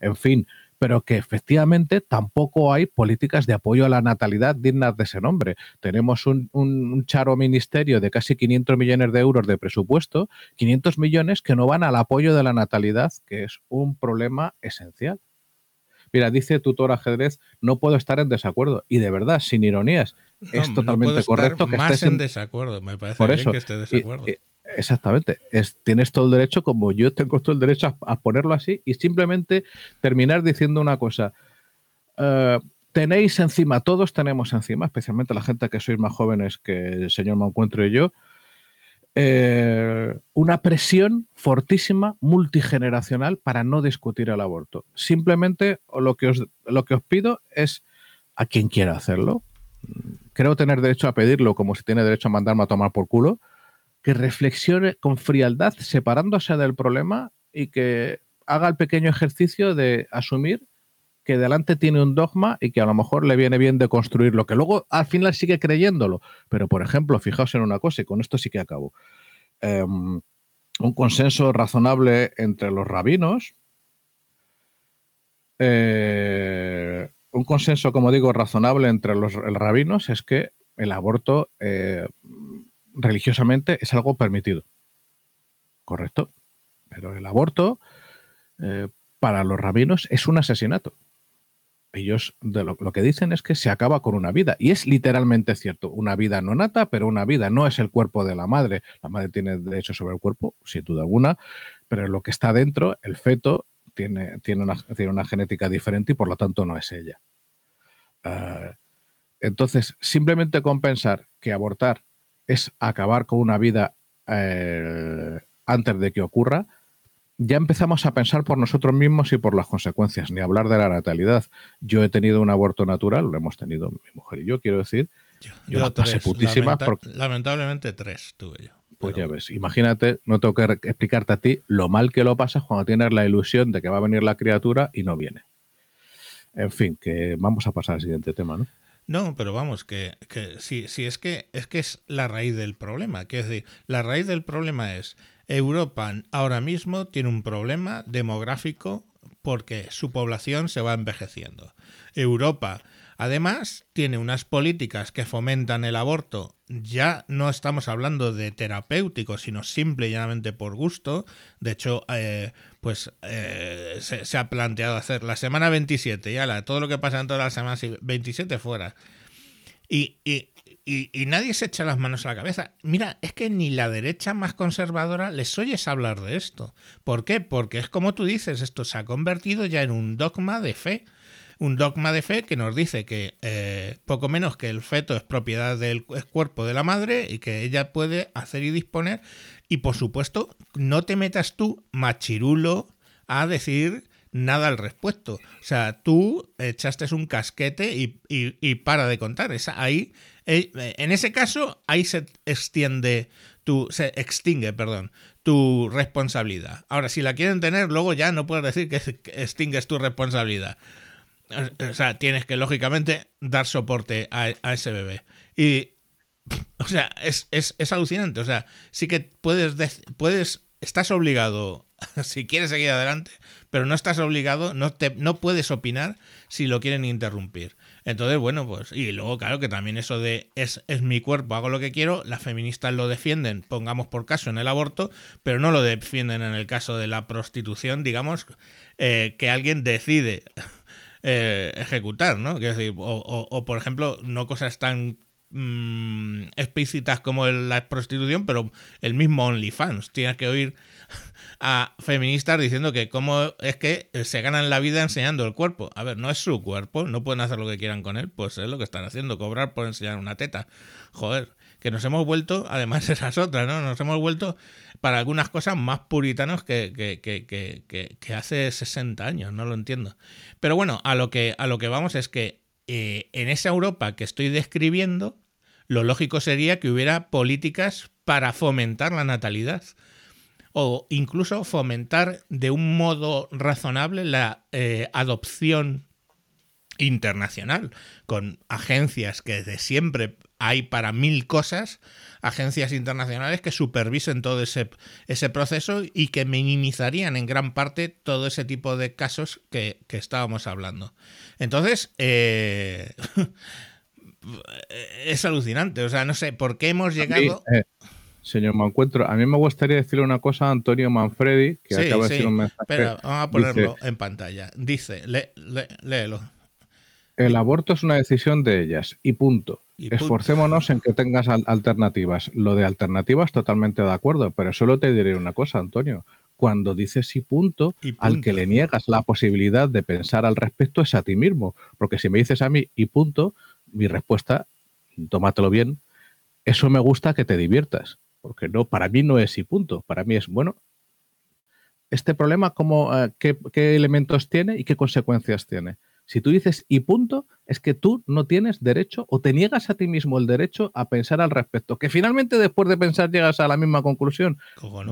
En fin, pero que efectivamente tampoco hay políticas de apoyo a la natalidad dignas de ese nombre. Tenemos un, un, un, charo ministerio de casi 500 millones de euros de presupuesto, 500 millones que no van al apoyo de la natalidad, que es un problema esencial. Mira, dice tutor ajedrez, no puedo estar en desacuerdo. Y de verdad, sin ironías, es totalmente correcto que estés en, desacuerdo. Me parece por eso, que esté desacuerdo. Exactamente. Es, tienes todo el derecho, como yo tengo todo el derecho a, ponerlo así, y simplemente terminar diciendo una cosa. Eh, tenéis encima, todos tenemos encima, especialmente la gente que sois más jóvenes que el señor Mancuentro y yo, eh, una presión fortísima, multigeneracional, para no discutir el aborto. Simplemente lo que, os, lo que os pido es a quien quiera hacerlo, creo tener derecho a pedirlo como si tiene derecho a mandarme a tomar por culo, que reflexione con frialdad, separándose del problema y que haga el pequeño ejercicio de asumir que delante tiene un dogma y que a lo mejor le viene bien de construirlo, que luego al final sigue creyéndolo. Pero, por ejemplo, fijaos en una cosa, y con esto sí que acabo. Em, un consenso razonable entre los rabinos. Eh, un consenso, como digo, razonable entre los rabinos es que el aborto eh, religiosamente es algo permitido. ¿Correcto? Pero el aborto eh, para los rabinos es un asesinato ellos lo, que dicen es que se acaba con una vida. Y es literalmente cierto. Una vida no nata, pero una vida no es el cuerpo de la madre. La madre tiene derecho sobre el cuerpo, sin duda alguna, pero lo que está dentro, el feto, tiene, tiene, una, tiene una genética diferente y por lo tanto no es ella. Ah, entonces, simplemente compensar que abortar es acabar con una vida eh, antes de que ocurra, ya empezamos a pensar por nosotros mismos y por las consecuencias, ni hablar de la natalidad. Yo he tenido un aborto natural, lo hemos tenido mi mujer y yo, quiero decir. Yo, yo pasé putísima. Lamentablemente tres tuve yo. Pues ya ves, imagínate, no tengo que explicarte a ti lo mal que lo pasas cuando tienes la ilusión de que va a venir la criatura y no viene. En fin, que vamos a pasar al siguiente tema, ¿no? No, pero vamos, que, que sí, sí, es que es que es la raíz del problema. Quiero decir, la raíz del problema es Europa ahora mismo tiene un problema demográfico porque su población se va envejeciendo. Europa, además, tiene unas políticas que fomentan el aborto. Ya no estamos hablando de terapéutico, sino simple y llanamente por gusto. De hecho, eh, pues eh, se, ha planteado hacer la semana 27, ya todo lo que pasa en todas las semanas 27 fuera. Y, y, y, nadie se echa las manos a la cabeza. Mira, es que ni la derecha más conservadora les oyes hablar de esto. ¿Por qué? Porque es como tú dices, esto se ha convertido ya en un dogma de fe. Un dogma de fe que nos dice que eh, poco menos que el feto es propiedad del cuerpo de la madre y que ella puede hacer y disponer. Y por supuesto, no te metas tú, machirulo, a decir nada al respecto. O sea, tú echaste un casquete y, y, para de contar. Ahí eh, en ese caso, ahí se extiende tu, se extingue, perdón, tu responsabilidad. Ahora, si la quieren tener, luego ya no puedes decir que extingues tu responsabilidad. O sea, tienes que, lógicamente, dar soporte a, ese bebé. Y, *laughs* o sea, es, es, alucinante. O sea, sí que puedes, puedes, estás obligado, *laughs* si quieres seguir adelante, pero no estás obligado, no, te, no puedes opinar si lo quieren interrumpir. Entonces, bueno, pues, y luego, claro, que también eso de es, es mi cuerpo, hago lo que quiero, las feministas lo defienden, pongamos por caso en el aborto, pero no lo defienden en el caso de la prostitución, digamos, eh, que alguien decide *laughs* eh, ejecutar, ¿no? decir, o, por ejemplo, no cosas tan mm, explícitas como la prostitución, pero el mismo OnlyFans. Tienes que oír a feministas diciendo que cómo es que se ganan la vida enseñando el cuerpo. A ver, no es su cuerpo, no pueden hacer lo que quieran con él, pues es lo que están haciendo, cobrar por enseñar una teta. Joder, que nos hemos vuelto, además esas otras, ¿no? Nos hemos vuelto para algunas cosas más puritanos que hace 60 años, no lo entiendo. Pero bueno, a lo que, a lo que vamos es que eh, en esa Europa que estoy describiendo, lo lógico sería que hubiera políticas para fomentar la natalidad o incluso fomentar de un modo razonable la eh, adopción internacional, con agencias que de siempre hay para mil cosas, agencias internacionales que supervisen todo ese, ese proceso y que minimizarían en gran parte todo ese tipo de casos que, estábamos hablando. Entonces, eh, *laughs* es alucinante, o sea, no sé, ¿por qué hemos llegado... Eh, señor Mancuentro, a mí me gustaría decirle una cosa a Antonio Manfredi, que acaba de decir un mensaje. Espera, vamos a ponerlo en pantalla. Dice, léelo. El aborto es una decisión de ellas y punto. Esforcémonos en que tengas alternativas. Lo de alternativas, totalmente de acuerdo, pero solo te diré una cosa, Antonio. Cuando dices y punto, al que le niegas la posibilidad de pensar al respecto es a ti mismo. Porque si me dices a mí y punto, mi respuesta, tómatelo bien, eso me gusta que te diviertas. Porque no, para mí no es y punto. Para mí es, bueno, este problema, cómo, eh, qué, qué elementos tiene y qué consecuencias tiene. Si tú dices y punto, es que tú no tienes derecho o te niegas a ti mismo el derecho a pensar al respecto. Que finalmente después de pensar llegas a la misma conclusión.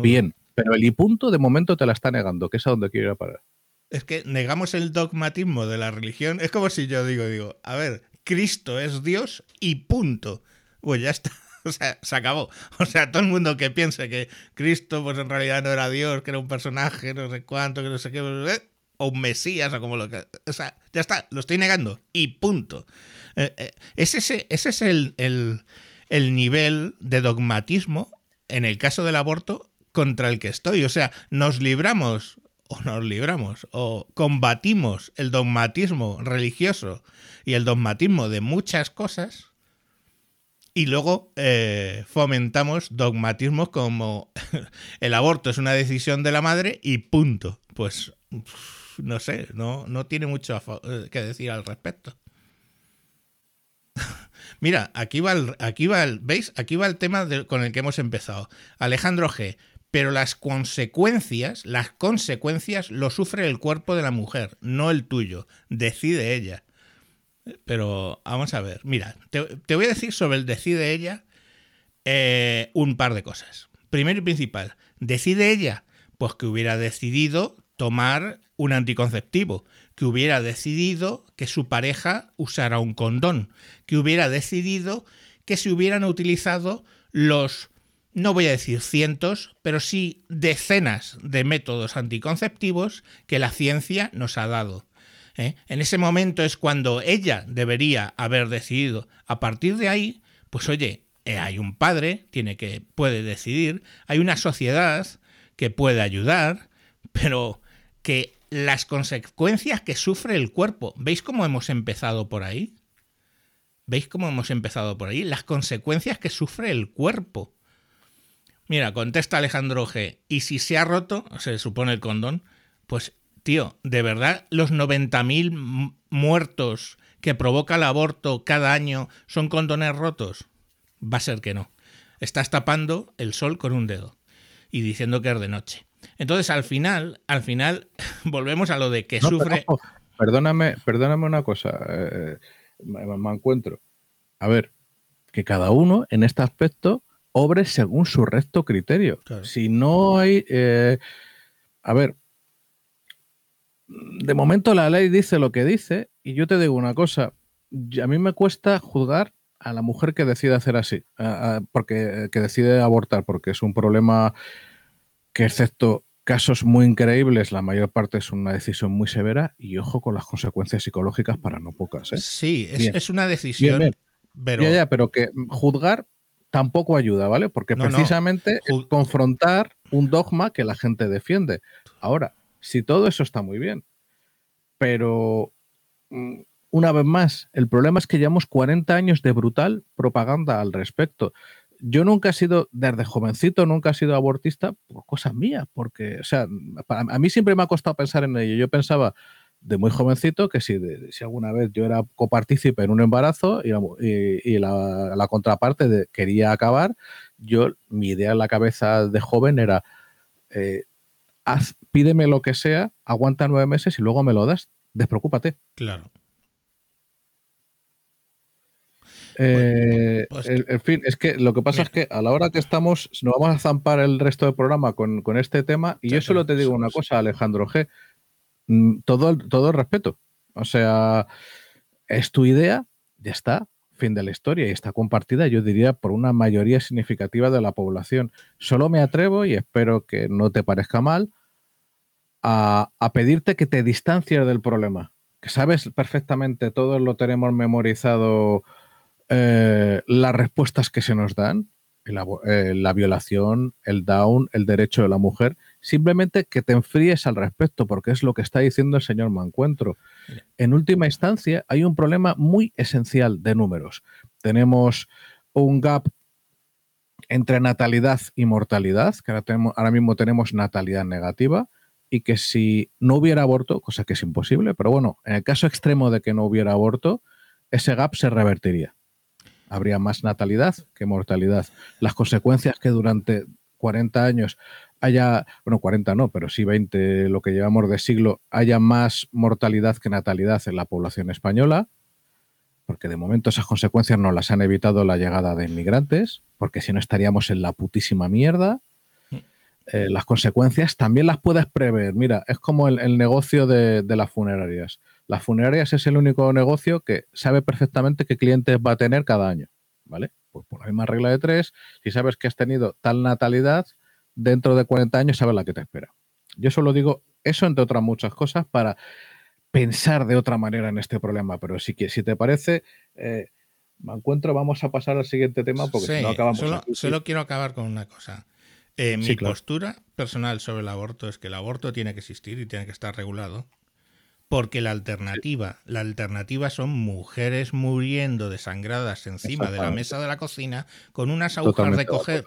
Bien, pero el y punto de momento te la está negando, que es a donde quiero ir a parar. Es que negamos el dogmatismo de la religión. Es como si yo digo, digo, a ver, Cristo es Dios y punto. Pues ya está. *laughs* O sea, se acabó. O sea, todo el mundo que piense que Cristo, pues en realidad no era Dios, que era un personaje, no sé cuánto, que no sé qué, eh, o un Mesías o como lo que... O sea, ya está, lo estoy negando y punto. Eh, eh, ese, es el, nivel de dogmatismo, en el caso del aborto, contra el que estoy. O sea, nos libramos o nos libramos o combatimos el dogmatismo religioso y el dogmatismo de muchas cosas y luego eh, fomentamos dogmatismos como *laughs* el aborto es una decisión de la madre y punto. Pues no sé, no, no tiene mucho eh, que decir al respecto. *laughs* Mira, aquí va el, aquí va el, ¿veis? Aquí va el tema con el que hemos empezado. Alejandro G. Pero las consecuencias, las consecuencias lo sufre el cuerpo de la mujer, no el tuyo. Decide ella. Pero vamos a ver, mira, te, voy a decir sobre el decide ella eh, un par de cosas. Primero y principal, decide ella, pues que hubiera decidido tomar un anticonceptivo, que hubiera decidido que su pareja usara un condón, que hubiera decidido que se hubieran utilizado los, no voy a decir cientos, pero sí decenas de métodos anticonceptivos que la ciencia nos ha dado. ¿eh? En ese momento es cuando ella debería haber decidido. A partir de ahí, pues oye, eh, hay un padre, tiene que, puede decidir, hay una sociedad que puede ayudar, pero que las consecuencias que sufre el cuerpo. ¿Veis cómo hemos empezado por ahí? ¿Veis cómo hemos empezado por ahí? Las consecuencias que sufre el cuerpo. Mira, contesta Alejandro G. ¿Y si se ha roto, se supone el condón? Pues, tío, ¿de verdad los 90.000 muertos que provoca el aborto cada año son condones rotos? Va a ser que no. Estás tapando el sol con un dedo y diciendo que es de noche. Entonces, al final, al final, *laughs* volvemos a lo de que sufre. perdóname, perdóname una cosa, eh, me, encuentro. A ver, que cada uno en este aspecto obre según su recto criterio. Si no hay. Eh, a ver, de momento la ley dice lo que dice, y yo te digo una cosa. A mí me cuesta juzgar a la mujer que decide hacer así, porque que decide abortar, porque es un problema que excepto casos muy increíbles, la mayor parte es una decisión muy severa y ojo con las consecuencias psicológicas para no pocas. ¿eh? Sí, es, una decisión. Pero... Ya, ya, pero que juzgar tampoco ayuda, ¿vale? Porque precisamente es confrontar un dogma que la gente defiende. Ahora, si todo eso está muy bien, pero mm, una vez más, el problema es que llevamos 40 años de brutal propaganda al respecto yo nunca he sido, desde jovencito, nunca he sido abortista por cosas mías, porque, o sea, a mí siempre me ha costado pensar en ello. Yo pensaba de muy jovencito que si, si alguna vez yo era copartícipe en un embarazo y, la, contraparte quería acabar, yo, mi idea en la cabeza de joven era, eh, haz, pídeme lo que sea, aguanta nueve meses y luego me lo das, despreocúpate. Claro. Eh, pues en fin, es que lo que pasa es que a la hora que estamos, nos vamos a zampar el resto del programa con, este tema, y yo solo te digo una cosa, Alejandro G. Mm, todo, todo respeto. O sea, es tu idea, ya está, fin de la historia, y está compartida, yo diría, por una mayoría significativa de la población. Solo me atrevo, y espero que no te parezca mal, a, a pedirte que te distancies del problema. Que sabes perfectamente, todos lo tenemos memorizado eh, las respuestas que se nos dan, eh, la, violación, el down, el derecho de la mujer. Simplemente que te enfríes al respecto, porque es lo que está diciendo el señor Mancuentro. En última instancia, hay un problema muy esencial de números. Tenemos un gap entre natalidad y mortalidad, que ahora, tenemos, ahora mismo tenemos natalidad negativa, y que si no hubiera aborto, cosa que es imposible, pero bueno, en el caso extremo de que no hubiera aborto, ese gap se revertiría habría más natalidad que mortalidad. Las consecuencias que durante 40 años haya, bueno, 40 no, pero sí 20, lo que llevamos de siglo, haya más mortalidad que natalidad en la población española, porque de momento esas consecuencias no las han evitado la llegada de inmigrantes, porque si no estaríamos en la putísima mierda. Mm. Eh, las consecuencias también las puedes prever. Mira, es como el, negocio de, de, las funerarias. Las funerarias es el único negocio que sabe perfectamente qué clientes va a tener cada año, ¿vale? Pues por la misma regla de tres, si sabes que has tenido tal natalidad, dentro de 40 años sabes la que te espera. Yo solo digo eso, entre otras muchas cosas, para pensar de otra manera en este problema. Pero sí que, si te parece, eh, me encuentro, vamos a pasar al siguiente tema porque si no acabamos. Solo, solo quiero acabar con una cosa. Eh, mi postura personal sobre el aborto es que el aborto tiene que existir y tiene que estar regulado porque la alternativa, la alternativa son mujeres muriendo desangradas encima de la mesa de la cocina con unas agujas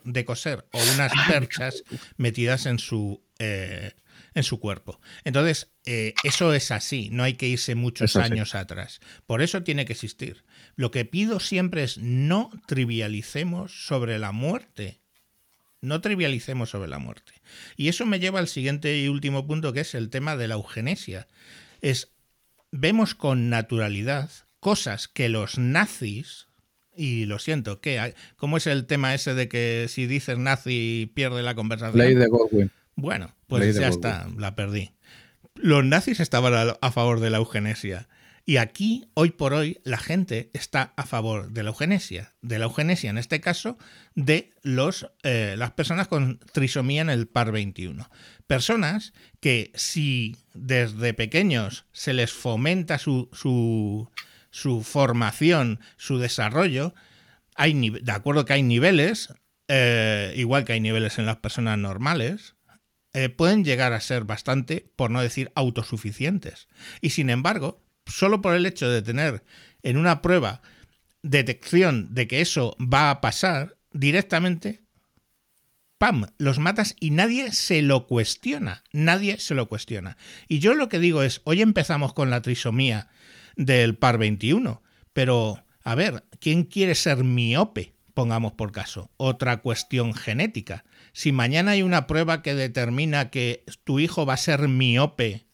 de, coser o unas perchas metidas en su, eh, en su cuerpo. Entonces, eh, eso es así, no hay que irse muchos años atrás. Por eso tiene que existir. Lo que pido siempre es no trivialicemos sobre la muerte. No trivialicemos sobre la muerte. Y eso me lleva al siguiente y último punto, que es el tema de la eugenesia es vemos con naturalidad cosas que los nazis, y lo siento, ¿qué? ¿cómo es el tema ese de que si dices nazi pierde la conversación? Ley de Godwin. Bueno, pues ya está, la perdí. Los nazis estaban a favor de la eugenesia y aquí, hoy por hoy, la gente está a favor de la eugenesia. De la eugenesia, en este caso, de los, eh, las personas con trisomía en el par 21. Personas que si desde pequeños se les fomenta su, su, formación, su desarrollo, hay, de acuerdo que hay niveles, eh, igual que hay niveles en las personas normales, eh, pueden llegar a ser bastante, por no decir autosuficientes. Y sin embargo, solo por el hecho de tener en una prueba detección de que eso va a pasar, directamente, ¡pam!, los matas y nadie se lo cuestiona, nadie se lo cuestiona. Y yo lo que digo es, hoy empezamos con la trisomía del par 21, pero, a ver, ¿quién quiere ser miope? Pongamos por caso, otra cuestión genética. Si mañana hay una prueba que determina que tu hijo va a ser miope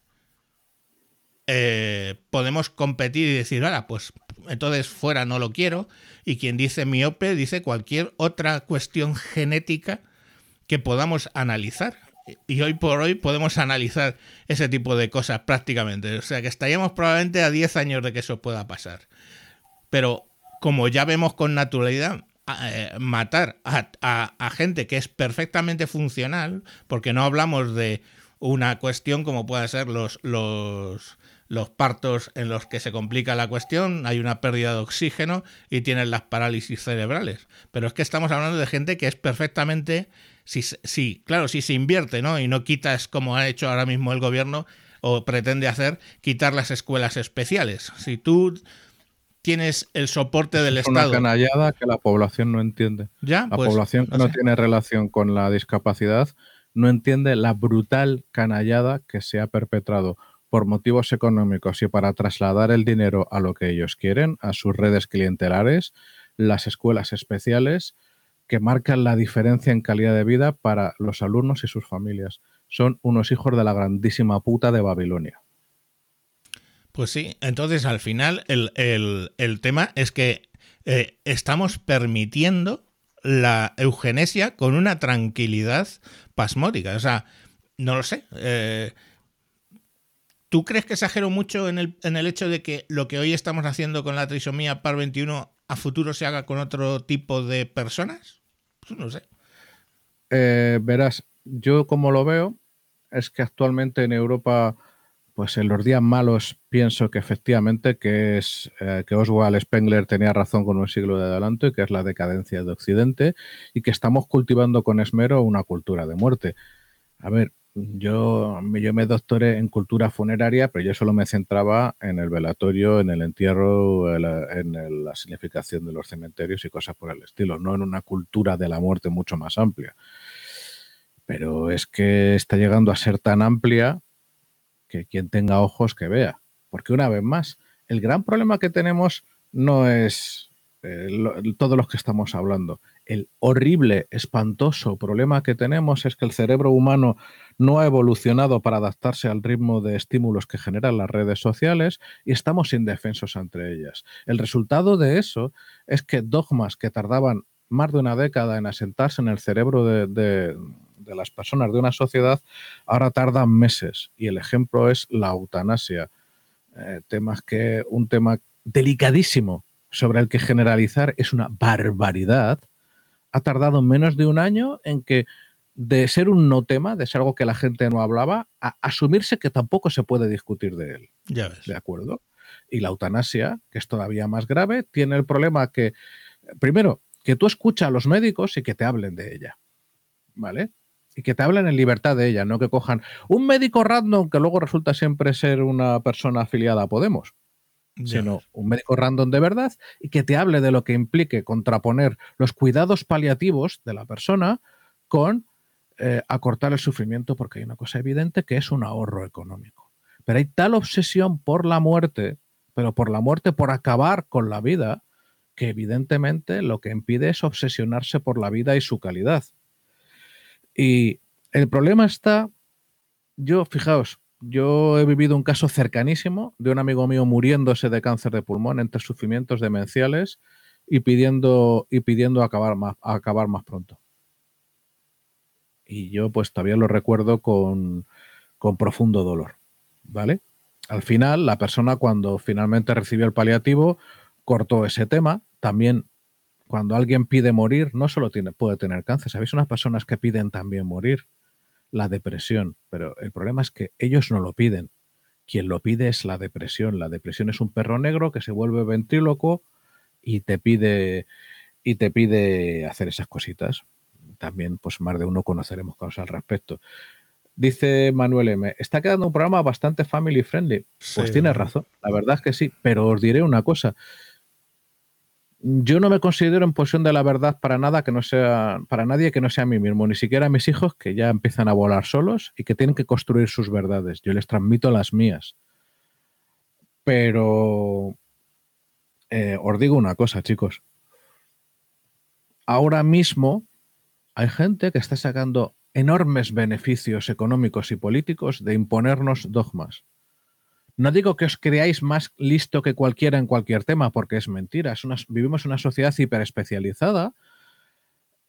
eh, podemos competir y decir, ahora, pues entonces fuera no lo quiero. Y quien dice miope dice cualquier otra cuestión genética que podamos analizar. Y hoy por hoy podemos analizar ese tipo de cosas prácticamente. O sea que estaríamos probablemente a 10 años de que eso pueda pasar. Pero como ya vemos con naturalidad, eh, matar a, gente que es perfectamente funcional, porque no hablamos de una cuestión como pueda ser los, los los partos en los que se complica la cuestión, hay una pérdida de oxígeno y tienen las parálisis cerebrales. Pero es que estamos hablando de gente que es perfectamente, sí, claro, si se invierte, ¿no? Y no quitas, como ha hecho ahora mismo el gobierno, o pretende hacer, quitar las escuelas especiales. Si tú tienes el soporte del Estado. Una canallada que la población no entiende. ¿Ya? La pues, población que no tiene relación con la discapacidad no entiende la brutal canallada que se ha perpetrado por motivos económicos y para trasladar el dinero a lo que ellos quieren, a sus redes clientelares, las escuelas especiales que marcan la diferencia en calidad de vida para los alumnos y sus familias. Son unos hijos de la grandísima puta de Babilonia. Pues sí, entonces al final el, tema es que eh, estamos permitiendo la eugenesia con una tranquilidad pasmótica. O sea, no lo sé. Eh, ¿Tú crees que exagero mucho en el, en el hecho de que lo que hoy estamos haciendo con la trisomía par 21 a futuro se haga con otro tipo de personas? Pues no sé. Eh, verás, yo como lo veo es que actualmente en Europa pues en los días malos pienso que efectivamente que es eh, que Oswald Spengler tenía razón con un siglo de adelanto y que es la decadencia de Occidente y que estamos cultivando con esmero una cultura de muerte. A ver, yo, yo me doctoré en cultura funeraria, pero yo solo me centraba en el velatorio, en el entierro, en la significación de los cementerios y cosas por el estilo, no en una cultura de la muerte mucho más amplia. Pero es que está llegando a ser tan amplia que quien tenga ojos que vea. Porque una vez más, el gran problema que tenemos no es eh, todos los que estamos hablando. El horrible, espantoso problema que tenemos es que el cerebro humano no ha evolucionado para adaptarse al ritmo de estímulos que generan las redes sociales y estamos indefensos entre ellas. El resultado de eso es que dogmas que tardaban más de una década en asentarse en el cerebro de, las personas de una sociedad ahora tardan meses y el ejemplo es la eutanasia. Eh, temas que un tema delicadísimo sobre el que generalizar es una barbaridad, ha tardado menos de un año en que de ser un no tema, de ser algo que la gente no hablaba, a asumirse que tampoco se puede discutir de él. Ya ves. ¿De acuerdo? Y la eutanasia, que es todavía más grave, tiene el problema que, primero, que tú escuchas a los médicos y que te hablen de ella. ¿Vale? Y que te hablen en libertad de ella, no que cojan un médico random que luego resulta siempre ser una persona afiliada a Podemos sino un médico random de verdad y que te hable de lo que implique contraponer los cuidados paliativos de la persona con eh, acortar el sufrimiento, porque hay una cosa evidente que es un ahorro económico. Pero hay tal obsesión por la muerte, pero por la muerte, por acabar con la vida, que evidentemente lo que impide es obsesionarse por la vida y su calidad. Y el problema está, yo, fijaos, yo he vivido un caso cercanísimo de un amigo mío muriéndose de cáncer de pulmón entre sufrimientos demenciales y pidiendo, y pidiendo acabar, más, acabar más pronto. Y yo pues todavía lo recuerdo con, con profundo dolor. ¿Vale? Al final, la persona cuando finalmente recibió el paliativo cortó ese tema. También cuando alguien pide morir, no solo tiene, puede tener cáncer. ¿Sabéis? Unas personas que piden también morir la depresión, pero el problema es que ellos no lo piden. Quien lo pide es la depresión. La depresión es un perro negro que se vuelve ventríloco y te pide y te pide hacer esas cositas. También, pues más de uno conoceremos cosas al respecto. Dice Manuel M. Está quedando un programa bastante family friendly. Pues tiene razón, la verdad es que sí, pero os diré una cosa yo no me considero en posición de la verdad para nada que no sea, para nadie que no sea a mí mismo, ni siquiera a mis hijos que ya empiezan a volar solos y que tienen que construir sus verdades. Yo les transmito las mías. Pero eh, os digo una cosa, chicos. Ahora mismo hay gente que está sacando enormes beneficios económicos y políticos de imponernos dogmas. No digo que os creáis más listo que cualquiera en cualquier tema, porque es mentira. vivimos en una sociedad hiperespecializada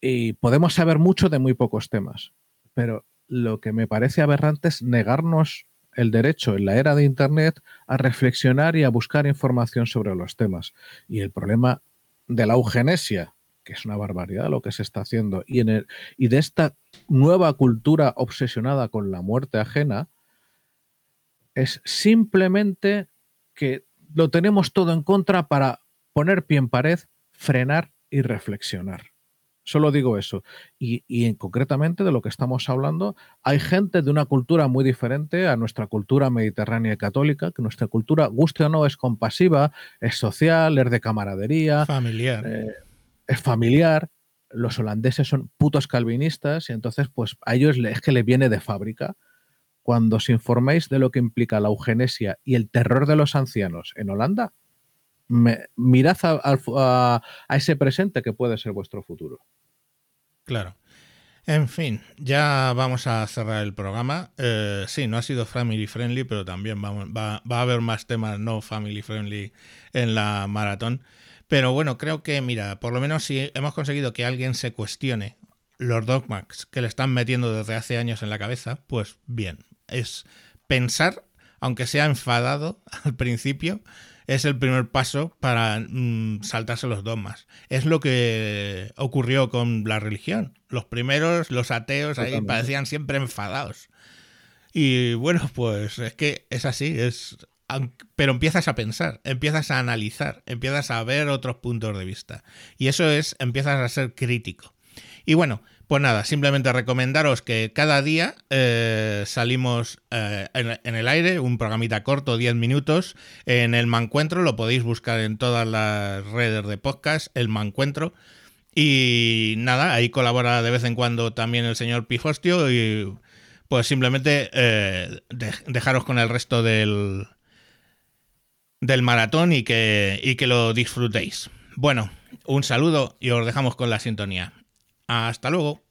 y podemos saber mucho de muy pocos temas. Pero lo que me parece aberrante es negarnos el derecho en la era de Internet a reflexionar y a buscar información sobre los temas. Y el problema de la eugenesia, que es una barbaridad lo que se está haciendo, y, y de esta nueva cultura obsesionada con la muerte ajena, es simplemente que lo tenemos todo en contra para poner pie en pared, frenar y reflexionar. Solo digo eso. Y, y concretamente de lo que estamos hablando, hay gente de una cultura muy diferente a nuestra cultura mediterránea y católica, que nuestra cultura, guste o no, es compasiva, es social, es de camaradería. Familiar. Eh, es familiar. Los holandeses son putos calvinistas y entonces pues a ellos es que le viene de fábrica cuando os informéis de lo que implica la eugenesia y el terror de los ancianos en Holanda, mirad a, ese presente que puede ser vuestro futuro. Claro. En fin, ya vamos a cerrar el programa. Eh, sí, no ha sido family friendly, pero también va, va, a haber más temas no family friendly en la maratón. Pero bueno, creo que, mira, por lo menos si hemos conseguido que alguien se cuestione los dogmas que le están metiendo desde hace años en la cabeza, pues bien, es pensar, aunque sea enfadado *laughs* al principio, es el primer paso para mm, saltarse los dogmas. Es lo que ocurrió con la religión. Los primeros, los ateos, ahí parecían siempre enfadados. Y bueno, pues es que es así, es pero empiezas a pensar, empiezas a analizar, empiezas a ver otros puntos de vista. Y eso es, empiezas a ser crítico. Y bueno, pues nada, simplemente recomendaros que cada día eh, salimos eh, en, el aire, un programita corto, 10 minutos, en el Mancuentro, lo podéis buscar en todas las redes de podcast, el Mancuentro. Y nada, ahí colabora de vez en cuando también el señor Pifostio y pues simplemente eh, dejaros con el resto del, del maratón y que, y que lo disfrutéis. Bueno, un saludo y os dejamos con la sintonía. Hasta luego.